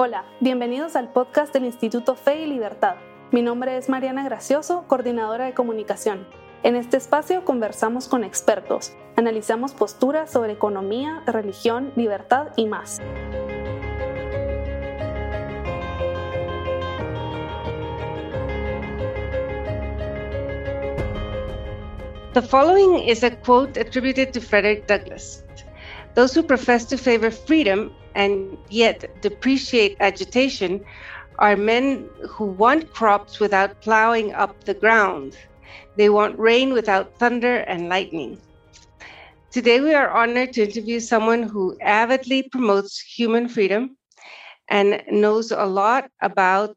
Hola, bienvenidos al podcast del Instituto Fe y Libertad. Mi nombre es Mariana Gracioso, coordinadora de comunicación. En este espacio conversamos con expertos, analizamos posturas sobre economía, religión, libertad y más. The following is a quote attributed to Frederick Douglass. Those who profess to favor freedom and yet depreciate agitation are men who want crops without plowing up the ground. They want rain without thunder and lightning. Today, we are honored to interview someone who avidly promotes human freedom and knows a lot about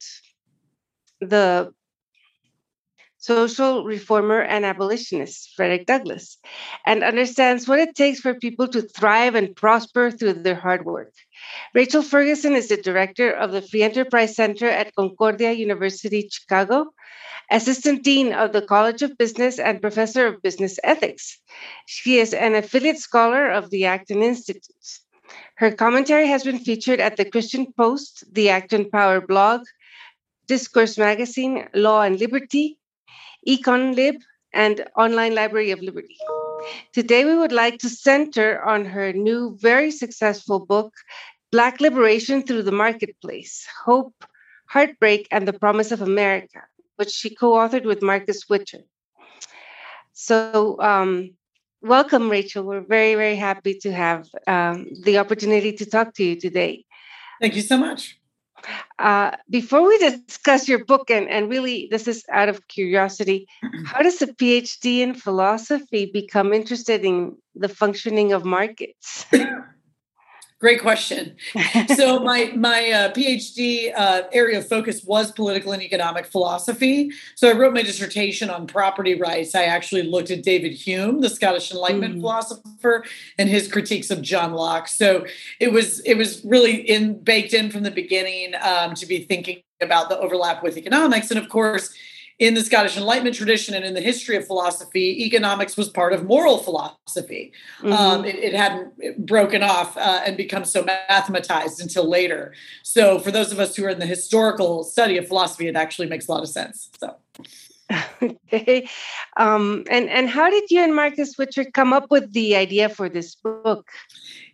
the social reformer and abolitionist, Frederick Douglass, and understands what it takes for people to thrive and prosper through their hard work. Rachel Ferguson is the director of the Free Enterprise Center at Concordia University, Chicago, assistant dean of the College of Business, and professor of business ethics. She is an affiliate scholar of the Acton Institute. Her commentary has been featured at the Christian Post, the Acton Power blog, Discourse Magazine, Law and Liberty, EconLib, and Online Library of Liberty. Today, we would like to center on her new, very successful book, Black Liberation Through the Marketplace Hope, Heartbreak, and the Promise of America, which she co authored with Marcus Witcher. So, um, welcome, Rachel. We're very, very happy to have um, the opportunity to talk to you today. Thank you so much. Uh, before we discuss your book, and, and really this is out of curiosity, how does a PhD in philosophy become interested in the functioning of markets? Great question. so my my uh, PhD uh, area of focus was political and economic philosophy. So I wrote my dissertation on property rights. I actually looked at David Hume, the Scottish Enlightenment mm. philosopher, and his critiques of John Locke. So it was it was really in baked in from the beginning um, to be thinking about the overlap with economics, and of course in the Scottish Enlightenment tradition and in the history of philosophy, economics was part of moral philosophy. Mm-hmm. Um, it, it, hadn't broken off uh, and become so mathematized until later. So, for those of us who are in the historical study of philosophy, it actually makes a lot of sense. So. okay. Um, and and how did you and Marcus Witcher come up with the idea for this book?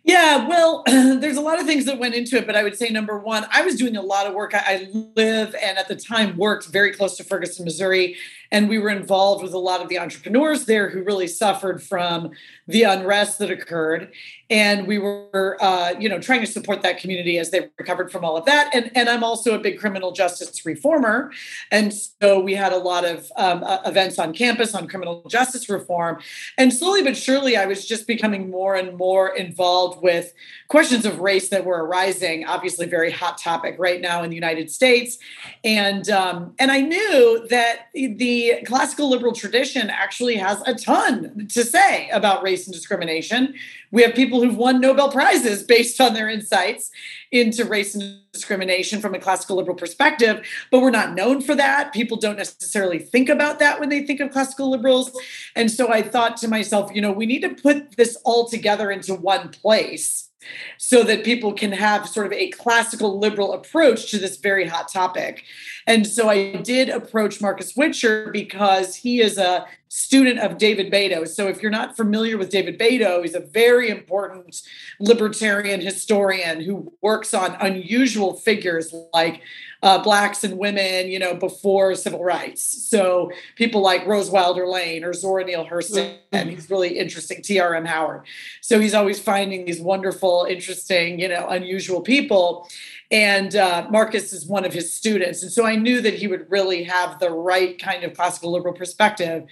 Yeah, well, there's a lot of things that went into it, but I would say number one, I was doing a lot of work. I, live and at the time worked very close to Ferguson, Missouri, and we were involved with a lot of the entrepreneurs there who really suffered from the unrest that occurred. And we were uh, you know trying to support that community as they recovered from all of that. And and i'm also a big criminal justice reformer. And so we had a lot of um, uh, events on campus on criminal justice reform. And slowly but surely i was just becoming more and more involved with questions of race that were arising obviously very hot topic right now in the united states. And um, and i knew that the classical liberal tradition actually has a ton to say about race and discrimination. We have people who've won Nobel Prizes based on their insights into race and discrimination from a classical liberal perspective, but we're not known for that. People don't necessarily think about that when they think of classical liberals. And so I thought to myself, you know, we need to put this all together into one place so that people can have sort of a classical liberal approach to this very hot topic. And so I did approach Marcus Witcher because he is a student of David Beito. So if you're not familiar with David Beito, he's a very important libertarian historian who works on unusual figures like uh, blacks and women, you know, before civil rights. So people like Rose Wilder Lane or Zora Neale Hurston, and he's really interesting. T.R.M. Howard. So he's always finding these wonderful, interesting, you know, unusual people. And uh, Marcus is one of his students. And so I knew that he would really have the right kind of classical liberal perspective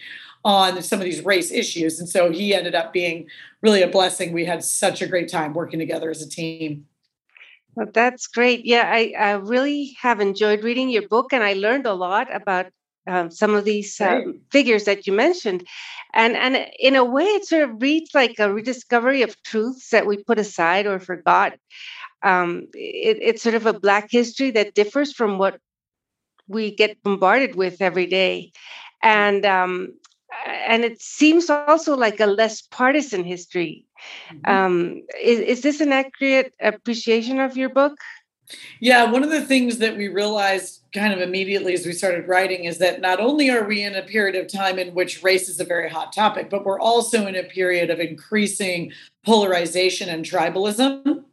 on some of these race issues. And so he ended up being really a blessing. We had such a great time working together as a team. Well, that's great. Yeah, I, I really have enjoyed reading your book, and I learned a lot about um, some of these um, figures that you mentioned, and and in a way, it sort of reads like a rediscovery of truths that we put aside or forgot. Um, it, it's sort of a Black history that differs from what we get bombarded with every day, and um, and it seems also like a less partisan history Mm-hmm. Um, is, is this an accurate appreciation of your book? Yeah, one of the things that we realized kind of immediately as we started writing is that not only are we in a period of time in which race is a very hot topic, but we're also in a period of increasing polarization and tribalism.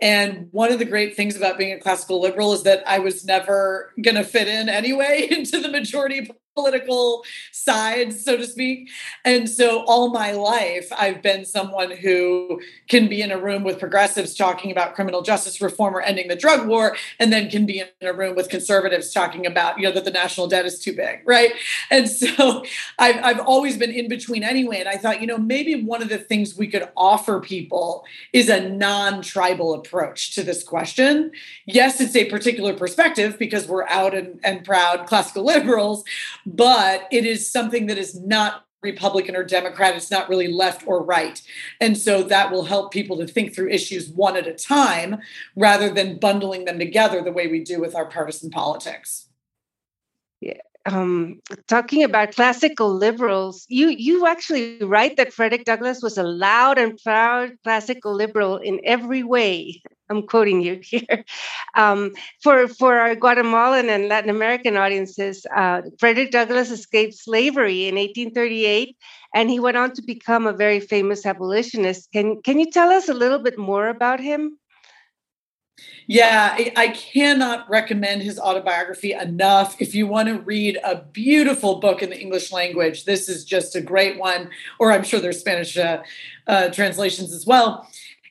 And one of the great things about being a classical liberal is that I was never going to fit in anyway into the majority political sides, so to speak. And so all my life, I've been someone who can be in a room with progressives talking about criminal justice reform or ending the drug war, and then can be in a room with conservatives talking about, you know, that the national debt is too big, right? And so I've, I've always been in between anyway. And I thought, you know, maybe one of the things we could offer people is a non tribal approach to this question. Yes, it's a particular perspective because we're out and, and proud classical liberals, but it is something that is not Republican or Democrat. It's not really left or right. And so that will help people to think through issues one at a time rather than bundling them together the way we do with our partisan politics. Yeah. Um, talking about classical liberals, you you actually write that Frederick Douglass was a loud and proud classical liberal in every way. I'm quoting you here. Um, for for our Guatemalan and Latin American audiences, uh, Frederick Douglass escaped slavery in 1838, and he went on to become a very famous abolitionist. Can can you tell us a little bit more about him? Yeah, I cannot recommend his autobiography enough. If you want to read a beautiful book in the English language, this is just a great one. Or I'm sure there's Spanish uh, uh, translations as well.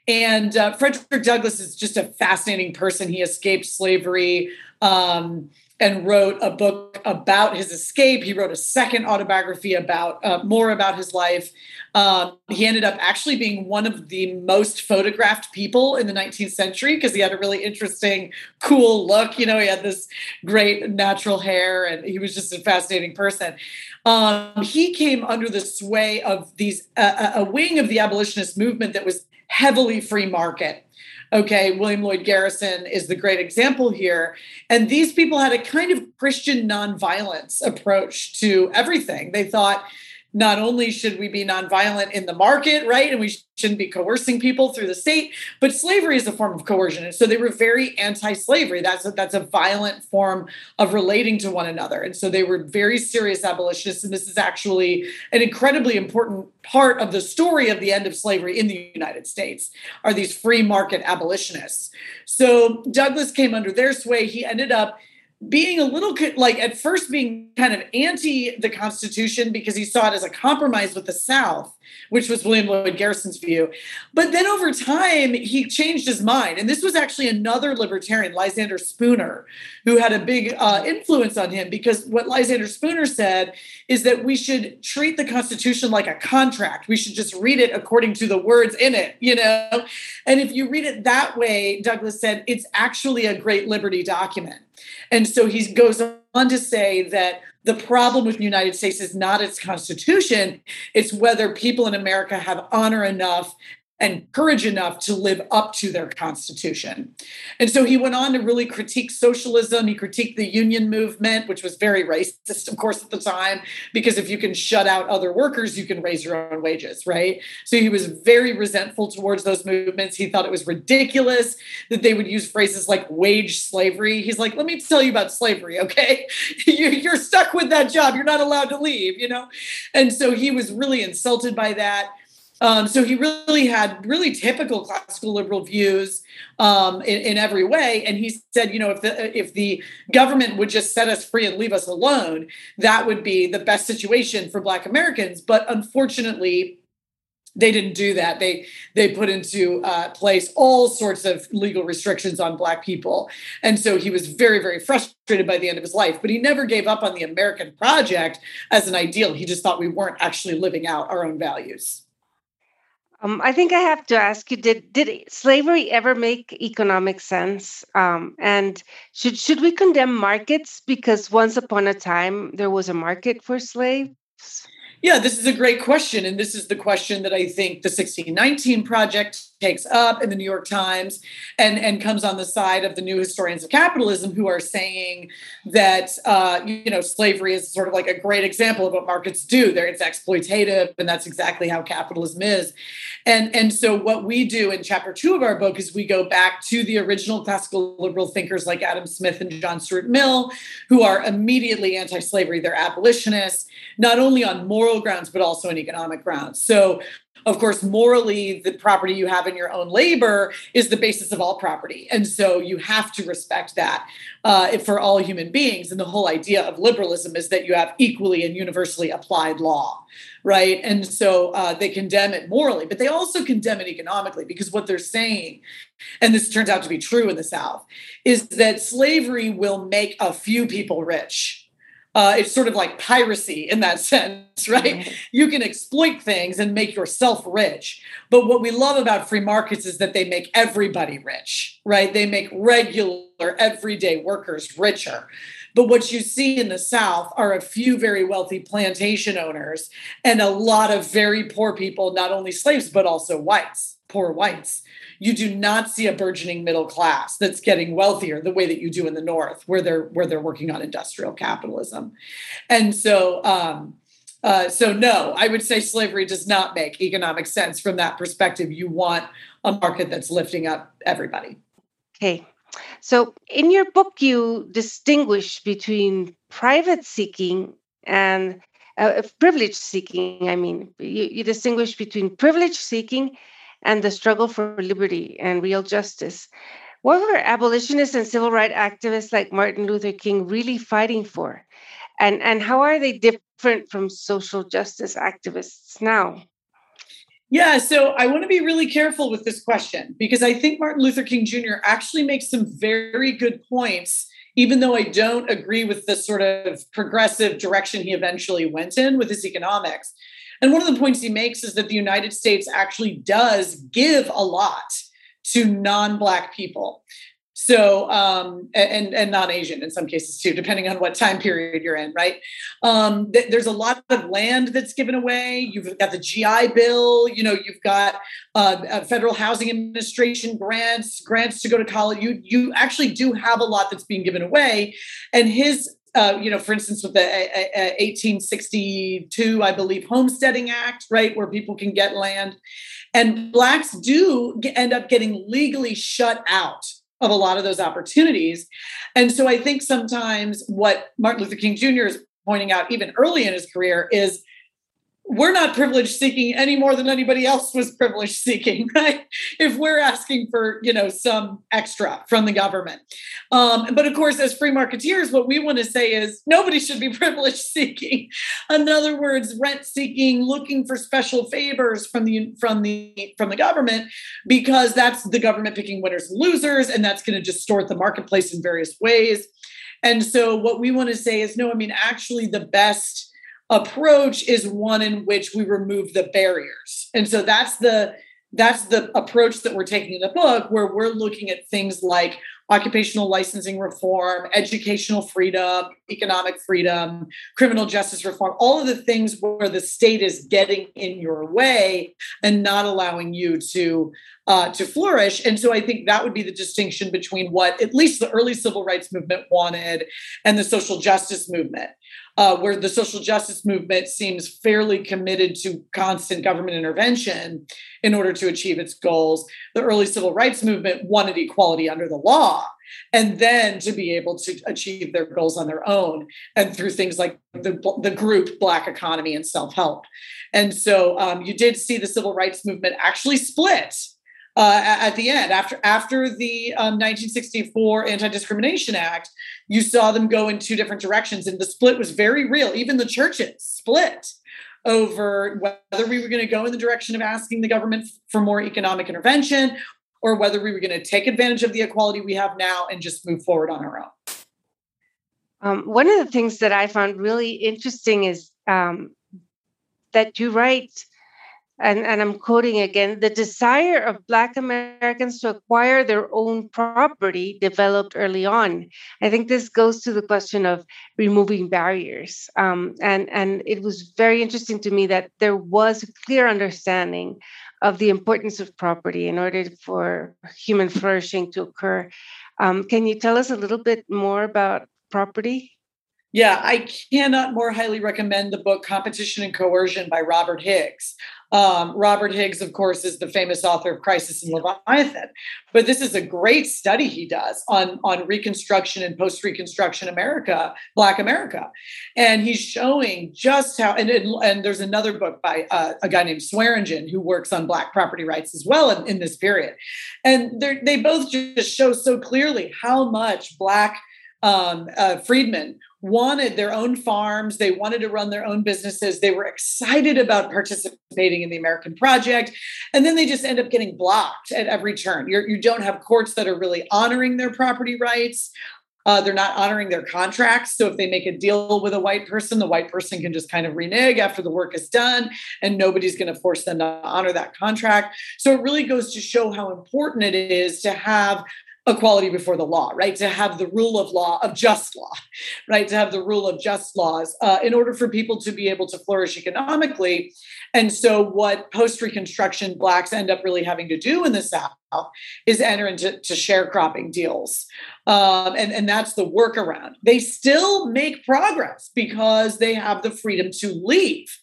And uh, Frederick Douglass is just a fascinating person. He escaped slavery um, and wrote a book about his escape. He wrote a second autobiography about uh, more about his life. Um, he ended up actually being one of the most photographed people in the 19th century because he had a really interesting, cool look. You know, he had this great natural hair, and he was just a fascinating person. Um, he came under the sway of these uh, a wing of the abolitionist movement that was heavily free market. Okay, William Lloyd Garrison is the great example here. And these people had a kind of Christian nonviolence approach to everything. They thought, not only should we be nonviolent in the market, right? And we shouldn't be coercing people through the state, but slavery is a form of coercion. And so they were very anti-slavery. That's a, that's a violent form of relating to one another. And so they were very serious abolitionists. And this is actually an incredibly important part of the story of the end of slavery in the United States are these free market abolitionists. So Douglass came under their sway. He ended up being a little like at first being kind of anti the Constitution because he saw it as a compromise with the South, which was William Lloyd Garrison's view. But then over time, he changed his mind. And this was actually another libertarian, Lysander Spooner, who had a big uh, influence on him because what Lysander Spooner said is that we should treat the Constitution like a contract. We should just read it according to the words in it, you know? And if you read it that way, Douglass said, it's actually a great liberty document. And so he goes on to say that the problem with the United States is not its constitution, it's whether people in America have honor enough and courage enough to live up to their constitution. And so he went on to really critique socialism. He critiqued the union movement, which was very racist, of course, at the time, because if you can shut out other workers, you can raise your own wages, right? So he was very resentful towards those movements. He thought it was ridiculous that they would use phrases like wage slavery. He's like, let me tell you about slavery, okay? You're stuck with that job. You're not allowed to leave, you know? And so he was really insulted by that. Um, so he really had really typical classical liberal views um, in, in, every way. And he said, you know, if the if the government would just set us free and leave us alone, that would be the best situation for Black Americans. But unfortunately, they didn't do that. They they put into uh, place all sorts of legal restrictions on Black people, and so he was very very frustrated by the end of his life. But he never gave up on the American project as an ideal. He just thought we weren't actually living out our own values. Um, I think I have to ask you: Did did slavery ever make economic sense? Um, and should should we condemn markets because once upon a time there was a market for slaves? Yeah, this is a great question, and this is the question that I think the 1619 project takes up in the New York Times and, and comes on the side of the new historians of capitalism who are saying that uh, you know slavery is sort of like a great example of what markets do. There, it's exploitative, and that's exactly how capitalism is. And and so what we do in chapter two of our book is we go back to the original classical liberal thinkers like Adam Smith and John Stuart Mill, who are immediately anti-slavery. They're abolitionists, not only on moral grounds but also on economic grounds. So of course, morally, the property you have in your own labor is the basis of all property. And so you have to respect that uh, for all human beings. And the whole idea of liberalism is that you have equally and universally applied law, right? And so uh, they condemn it morally, but they also condemn it economically because what they're saying, and this turns out to be true in the South, is that slavery will make a few people rich uh, it's sort of like piracy in that sense, right? You can exploit things and make yourself rich. But what we love about free markets is that they make everybody rich, right? They make regular, everyday workers richer. But what you see in the South are a few very wealthy plantation owners and a lot of very poor people, not only slaves, but also whites, poor whites. You do not see a burgeoning middle class that's getting wealthier the way that you do in the north where they're where they're working on industrial capitalism. And so um, uh, so no i would say slavery does not make economic sense from that perspective. You want a market that's lifting up everybody. Okay. So in your book you distinguish between private seeking and uh, privilege seeking i mean you, you distinguish between privilege seeking and the struggle for liberty and real justice. What were abolitionists and civil rights activists like Martin Luther King really fighting for? And, and how are they different from social justice activists now? Yeah, so I want to be really careful with this question because I think Martin Luther King Jr. actually makes some very good points, even though I don't agree with the sort of progressive direction he eventually went in with his economics. And one of the points he makes is that the United States actually does give a lot to non-black people. So um, and and non-Asian in some cases too, depending on what time period you're in, right? Um, th- there's a lot of land that's given away. You've got the GI Bill. You know, you've got uh, federal housing administration grants, grants to go to college. You you actually do have a lot that's being given away, and his uh, you know, for instance, with the uh, uh, 1862, I believe, Homesteading Act, right, where people can get land. And Blacks do end up getting legally shut out of a lot of those opportunities. And so I think sometimes what Martin Luther King Jr. is pointing out, even early in his career, is we're not privilege seeking any more than anybody else was privilege seeking right? If we're asking for you know some extra from the government. Um, but of course as free marketeers what we want to say is nobody should be privilege seeking. In other words rent seeking looking for special favors from the from the from the government because that's the government picking winners and losers and that's going to distort the marketplace in various ways. And so what we want to say is no i mean actually the best approach is one in which we remove the barriers. And so that's the that's the approach that we're taking in the book where we're looking at things like occupational licensing reform, educational freedom, economic freedom, criminal justice reform, all of the things where the state is getting in your way and not allowing you to uh, to flourish. And so I think that would be the distinction between what at least the early civil rights movement wanted and the social justice movement uh, where the social justice movement seems fairly committed to constant government intervention in order to achieve its goals. The early civil rights movement wanted equality under the law and then to be able to achieve their goals on their own and through things like the, the group black economy and self-help and so um, you did see the civil rights movement actually split uh, at the end after after the um, 1964 Anti-Discrimination Act, you saw them go in two different directions, and the split was very real. Even the churches split over whether we were going to go in the direction of asking the government for more economic intervention or whether we were going to take advantage of the equality we have now and just move forward on our own. Um, one of the things that I found really interesting is um, that you write and, and I'm quoting again the desire of Black Americans to acquire their own property developed early on. I think this goes to the question of removing barriers. Um, and, and it was very interesting to me that there was a clear understanding of the importance of property in order for human flourishing to occur. Um, can you tell us a little bit more about property? Yeah, I cannot more highly recommend the book Competition and Coercion by Robert Higgs. Um, Robert Higgs, of course, is the famous author of Crisis and Leviathan. But this is a great study he does on, on Reconstruction and post Reconstruction America, Black America. And he's showing just how, and, and there's another book by uh, a guy named Swearingen who works on Black property rights as well in, in this period. And they both just show so clearly how much Black um, uh, freedmen wanted their own farms. They wanted to run their own businesses. They were excited about participating in the American project. And then they just end up getting blocked at every turn. You're, you do not have courts that are really honoring their property rights. Uh, they're not honoring their contracts. So if they make a deal with a white person, the white person can just kind of renege after the work is done, and nobody's going to force them to honor that contract. So it really goes to show how important it is to have equality before the law, right? To have the rule of law, of just law, right? To have the rule of just laws uh, in order for people to be able to flourish economically. And so, what post Reconstruction Blacks end up really having to do in the South is enter into sharecropping deals. Um, and, and that's the workaround. They still make progress because they have the freedom to leave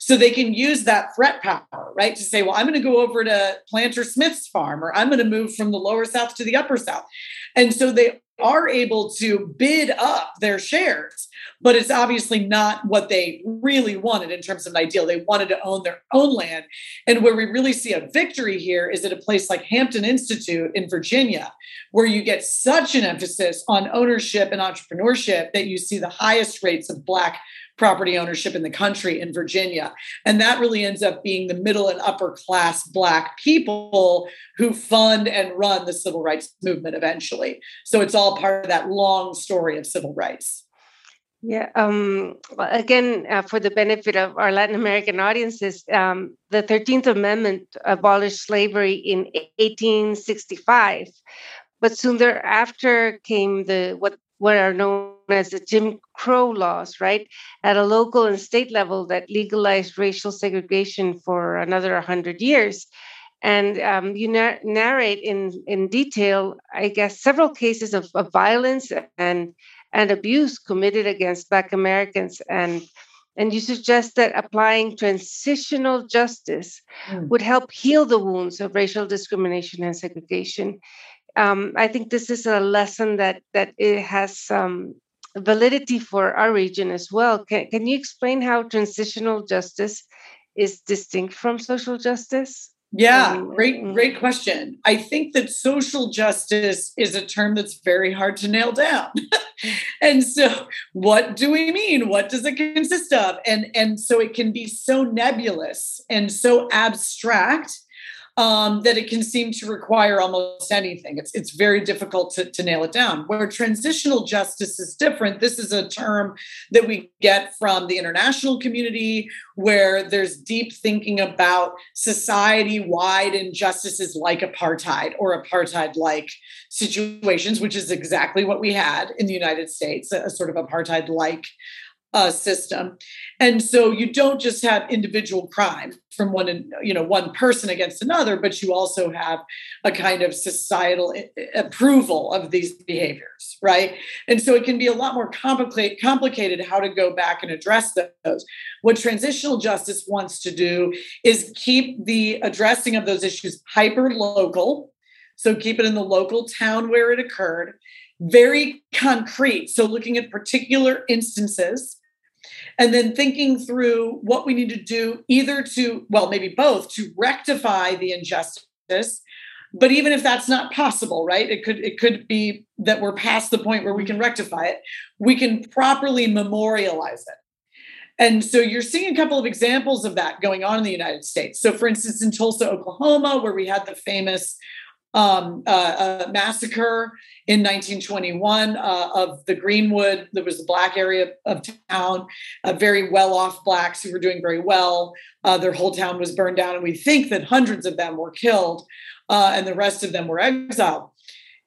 so they can use that threat power, right? To say, well, I'm going to go over to Planter Smith's farm, or I'm going to move from the lower South to the upper South. And so they are able to bid up their shares, but it's obviously not what they really wanted in terms of an ideal. They wanted to own their own land. And where we really see a victory here is at a place like Hampton Institute in Virginia, where you get such an emphasis on ownership and entrepreneurship that you see the highest rates of Black property ownership in the country in Virginia. And that really ends up being the middle and upper class Black people who fund and run the civil rights movement eventually. So it's all part of that long story of civil rights. Yeah. Um, again, uh, for the benefit of our Latin American audiences, um, the 13th Amendment abolished slavery in 1865, but soon thereafter came the what what are known as the Jim Crow laws, right, at a local and state level that legalized racial segregation for another 100 years. And um, you na- narrate in, in detail, I guess, several cases of, of violence and, and abuse committed against Black Americans. And, and you suggest that applying transitional justice mm. would help heal the wounds of racial discrimination and segregation um, I think this is a lesson that that it has some validity for our region as well. Can, can you explain how transitional justice is distinct from social justice? Yeah, um, great, mm. great question. I think that social justice is a term that's very hard to nail down. and so what do we mean? What does it consist of? And and so it can be so nebulous and so abstract um, that it can seem to require almost anything. It's, it's very difficult to, to nail it down. Where transitional justice is different, this is a term that we get from the international community where there's deep thinking about society wide injustices like apartheid or apartheid like situations, which is exactly what we had in the United States, a, a sort of apartheid like uh, system. And so you don't just have individual crime from one you know one person against another but you also have a kind of societal approval of these behaviors right? And so it can be a lot more complicated complicated how to go back and address those. What transitional justice wants to do is keep the addressing of those issues hyper local so keep it in the local town where it occurred very concrete so looking at particular instances and then thinking through what we need to do either to well maybe both to rectify the injustice. But even if that's not possible right? It could it could be that we're past the point where we can rectify it. We can properly memorialize it. And so you're seeing a couple of examples of that going on in the united states. So for instance in tulsa oklahoma where we had the famous um, uh, massacre in 1921 uh, of the Greenwood. There was a black area of town, uh, very well off blacks who were doing very well. Uh, their whole town was burned down, and we think that hundreds of them were killed uh, and the rest of them were exiled.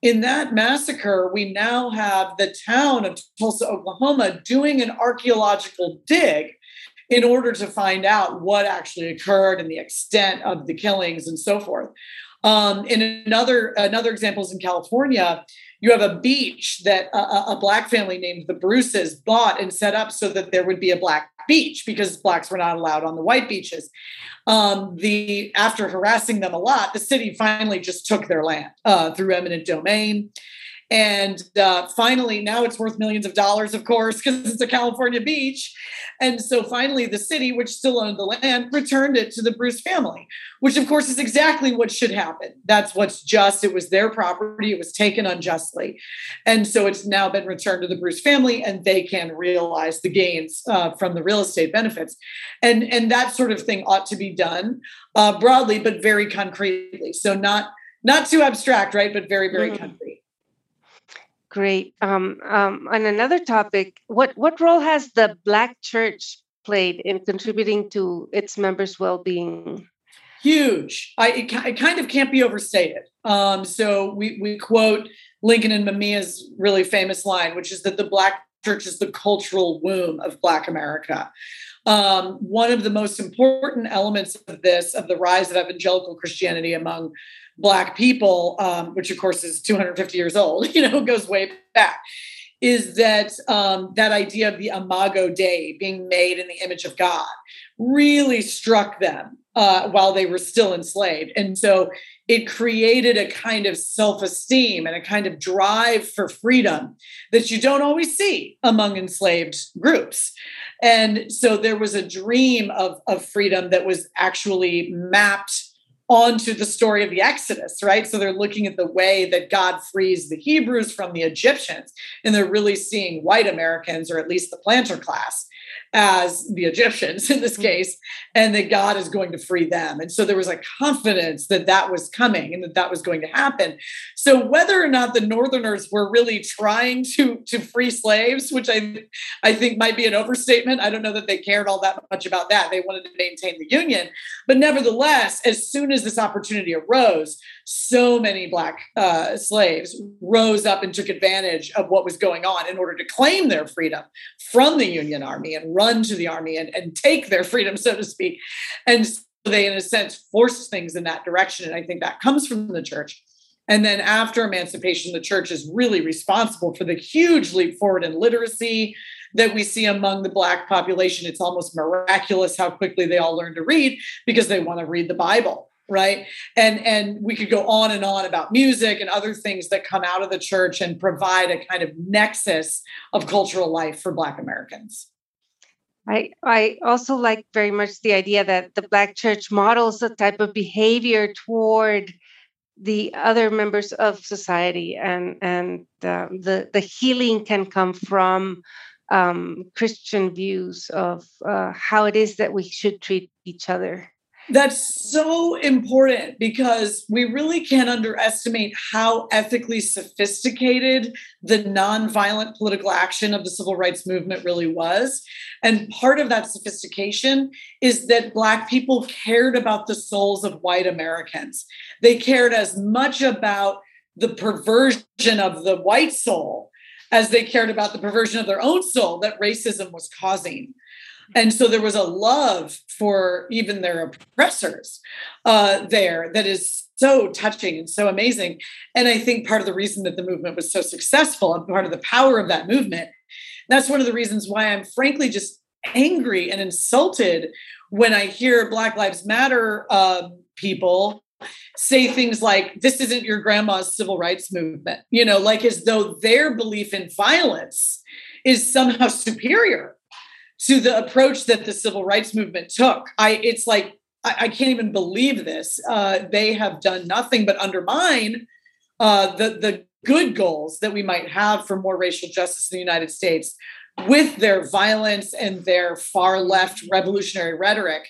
In that massacre, we now have the town of Tulsa, Oklahoma, doing an archaeological dig in order to find out what actually occurred and the extent of the killings and so forth. Um, in another another example is in California, you have a beach that a, a, black family named the Bruces bought and set up so that there would be a black beach because blacks were not allowed on the white beaches. Um, the after harassing them a lot, the city finally just took their land uh, through eminent domain. And uh, finally, now it's worth millions of dollars, of course, because it's a California beach. And so finally, the city, which still owned the land, returned it to the Bruce family, which of course is exactly what should happen. That's what's just. It was their property, it was taken unjustly. And so it's now been returned to the Bruce family, and they can realize the gains uh, from the real estate benefits. And, and that sort of thing ought to be done uh, broadly, but very concretely. So not not too abstract, right? But very, very mm-hmm. concrete. Great. Um, um, on another topic, what what role has the Black Church played in contributing to its members' well-being? Huge. I it, it kind of can't be overstated. Um, so we we quote Lincoln and Mamiya's really famous line, which is that the Black Church is the cultural womb of Black America. Um, one of the most important elements of this, of the rise of evangelical Christianity among black people, um, which of course is 250 years old, you know, goes way back, is that um, that idea of the imago Dei being made in the image of God really struck them uh, while they were still enslaved, and so it created a kind of self-esteem and a kind of drive for freedom that you don't always see among enslaved groups. And so there was a dream of, of freedom that was actually mapped onto the story of the Exodus, right? So they're looking at the way that God frees the Hebrews from the Egyptians, and they're really seeing white Americans, or at least the planter class, as the Egyptians in this mm-hmm. case, and that God is going to free them. And so there was a confidence that that was coming and that that was going to happen. So whether or not the Northerners were really trying to to free slaves, which I I think might be an overstatement. I don't know that they cared all that much about that. They wanted to maintain the Union, but nevertheless, as soon as this opportunity arose, so many black uh, slaves rose up and took advantage of what was going on in order to claim their freedom from the Union Army and run to the army and, and take their freedom, so to speak. And so they, in a sense, forced things in that direction. And I think that comes from the church. And then after emancipation, the church is really responsible for the huge leap forward in literacy that we see among the Black population. It's almost miraculous how quickly they all learn to read because they want to read the Bible right and and we could go on and on about music and other things that come out of the church and provide a kind of nexus of cultural life for black americans I, I also like very much the idea that the Black church models a type of behavior toward the other members of society, and and uh, the the healing can come from um, Christian views of uh, how it is that we should treat each other. That's so important because we really can't underestimate how ethically sophisticated the nonviolent political action of the civil rights movement really was. And part of that sophistication is that Black people cared about the souls of white Americans. They cared as much about the perversion of the white soul as they cared about the perversion of their own soul that racism was causing. And so there was a love for even their oppressors uh, there that is so touching and so amazing. And I think part of the reason that the movement was so successful and part of the power of that movement, that's one of the reasons why I'm frankly just angry and insulted when I hear Black Lives Matter uh, people say things like, this isn't your grandma's civil rights movement, you know, like as though their belief in violence is somehow superior to the approach that the civil rights movement took. I it's like I, I can't even believe this. Uh, they have done nothing but undermine uh, the the good goals that we might have for more racial justice in the United States with their violence and their far left revolutionary rhetoric,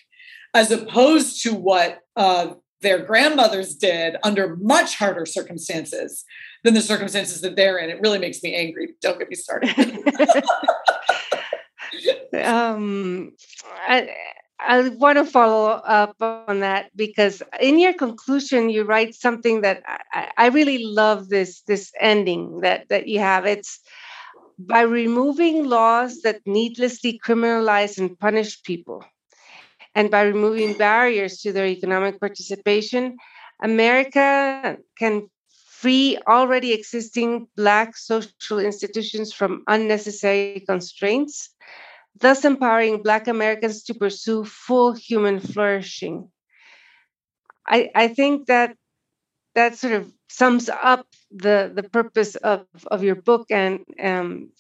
as opposed to what uh, their grandmothers did under much harder circumstances than the circumstances that they're in. It really makes me angry. Don't get me started. um, I, I want to follow up on that because in your conclusion you write something that I, I really love this this ending that that you have. It's by removing laws that needlessly criminalize and punish people and by removing barriers to their economic participation, America can free already existing Black social institutions from unnecessary constraints, thus empowering Black Americans to pursue full human flourishing. I, I think that that sort of sums up the, the purpose of, of your book and um,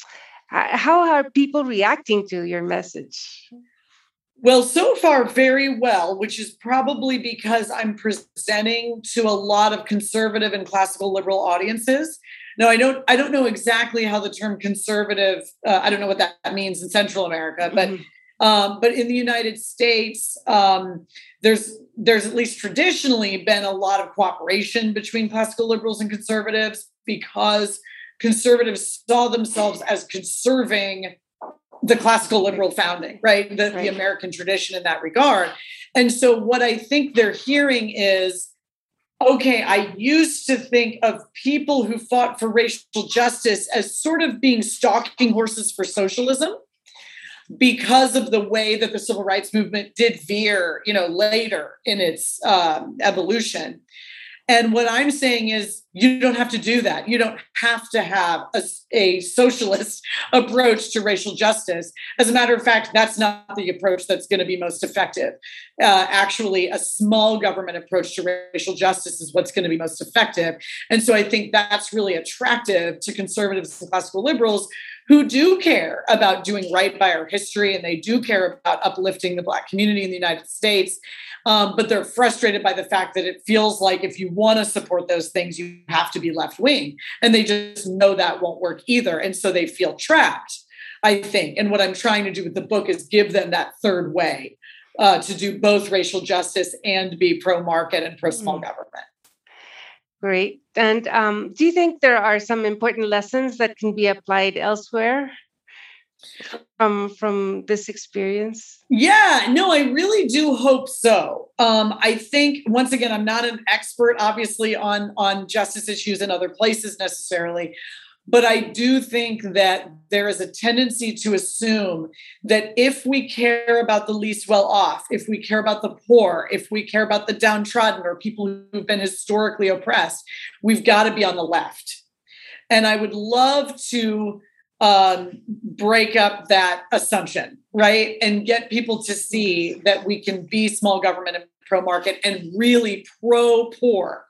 how are people reacting to your message? Well, so far, very well, which is probably because I'm presenting to a lot of conservative and classical liberal audiences. Now, I don't, I don't know exactly how the term conservative. Uh, I don't know what that means in Central America, but, mm-hmm. um, but in the United States, um, there's, there's at least traditionally been a lot of cooperation between classical liberals and conservatives because conservatives saw themselves as conserving the classical liberal founding, right? The, right? the American tradition in that regard. And so what I think they're hearing is okay, I used to think of people who fought for racial justice as sort of being stalking horses for socialism because of the way that the civil rights movement did veer, you know, later in its um, evolution. And what I'm saying is, you don't have to do that. You don't have to have a, a, socialist approach to racial justice. As a matter of fact, that's not the approach that's going to be most effective. Uh, actually, a small government approach to racial justice is what's going to be most effective. And so I think that's really attractive to conservatives and classical liberals who do care about doing right by our history and they do care about uplifting the Black community in the United States. Um, but they're frustrated by the fact that it feels like if you want to support those things, you have to be left wing. And they just know that won't work either. And so they feel trapped, I think. And what I'm trying to do with the book is give them that third way uh, to do both racial justice and be pro market and pro small mm. government. Great. And um, do you think there are some important lessons that can be applied elsewhere from from this experience? Yeah, no, I really do hope so. Um, I think once again, I'm not an expert, obviously, on on justice issues in other places necessarily, but I do think that there is a tendency to assume that if we care about the least well off, if we care about the poor, if we care about the downtrodden or people who've been historically oppressed, we've got to be on the left. And I would love to um, break up that assumption, right? And get people to see that we can be small government and pro market and really pro poor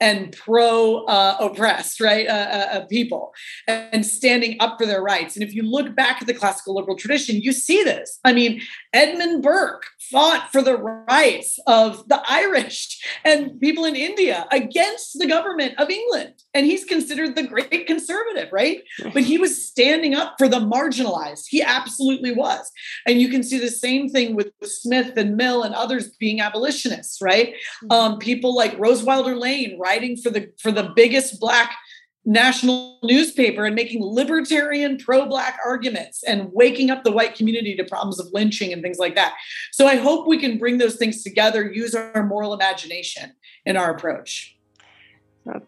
and pro uh, oppressed, right, uh, uh, people, and standing up for their rights. And if you look back at the classical liberal tradition, you see this. I mean, Edmund Burke fought for the rights of the Irish and people in India against the government of England. And he's considered the great conservative, right? But he was standing up for the marginalized. He absolutely was. And you can see the same thing with Smith and Mill and others being abolitionists, right? Hmm. Um, people like Rose Wilder Lane writing for the for the biggest black national newspaper and making libertarian pro-black arguments and waking up the white community to problems of lynching and things like that. So i hope we can bring those things together use our moral imagination in our approach.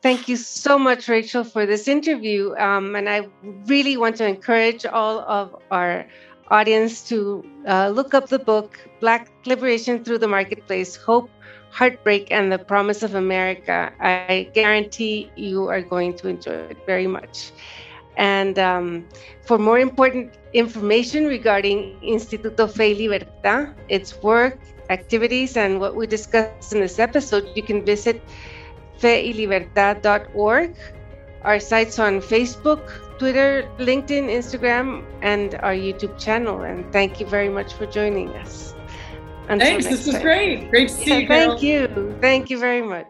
Thank you so much rachel for this interview. Um, and i really want to encourage all of our audience to uh, look up the book black liberation through the marketplace hope Heartbreak and the Promise of America. I guarantee you are going to enjoy it very much. And um, for more important information regarding Instituto Fe y Libertad, its work, activities, and what we discussed in this episode, you can visit feylibertad.org, our sites on Facebook, Twitter, LinkedIn, Instagram, and our YouTube channel. And thank you very much for joining us. Until Thanks. This was great. Great to see yeah, you. Thank you. Thank you very much.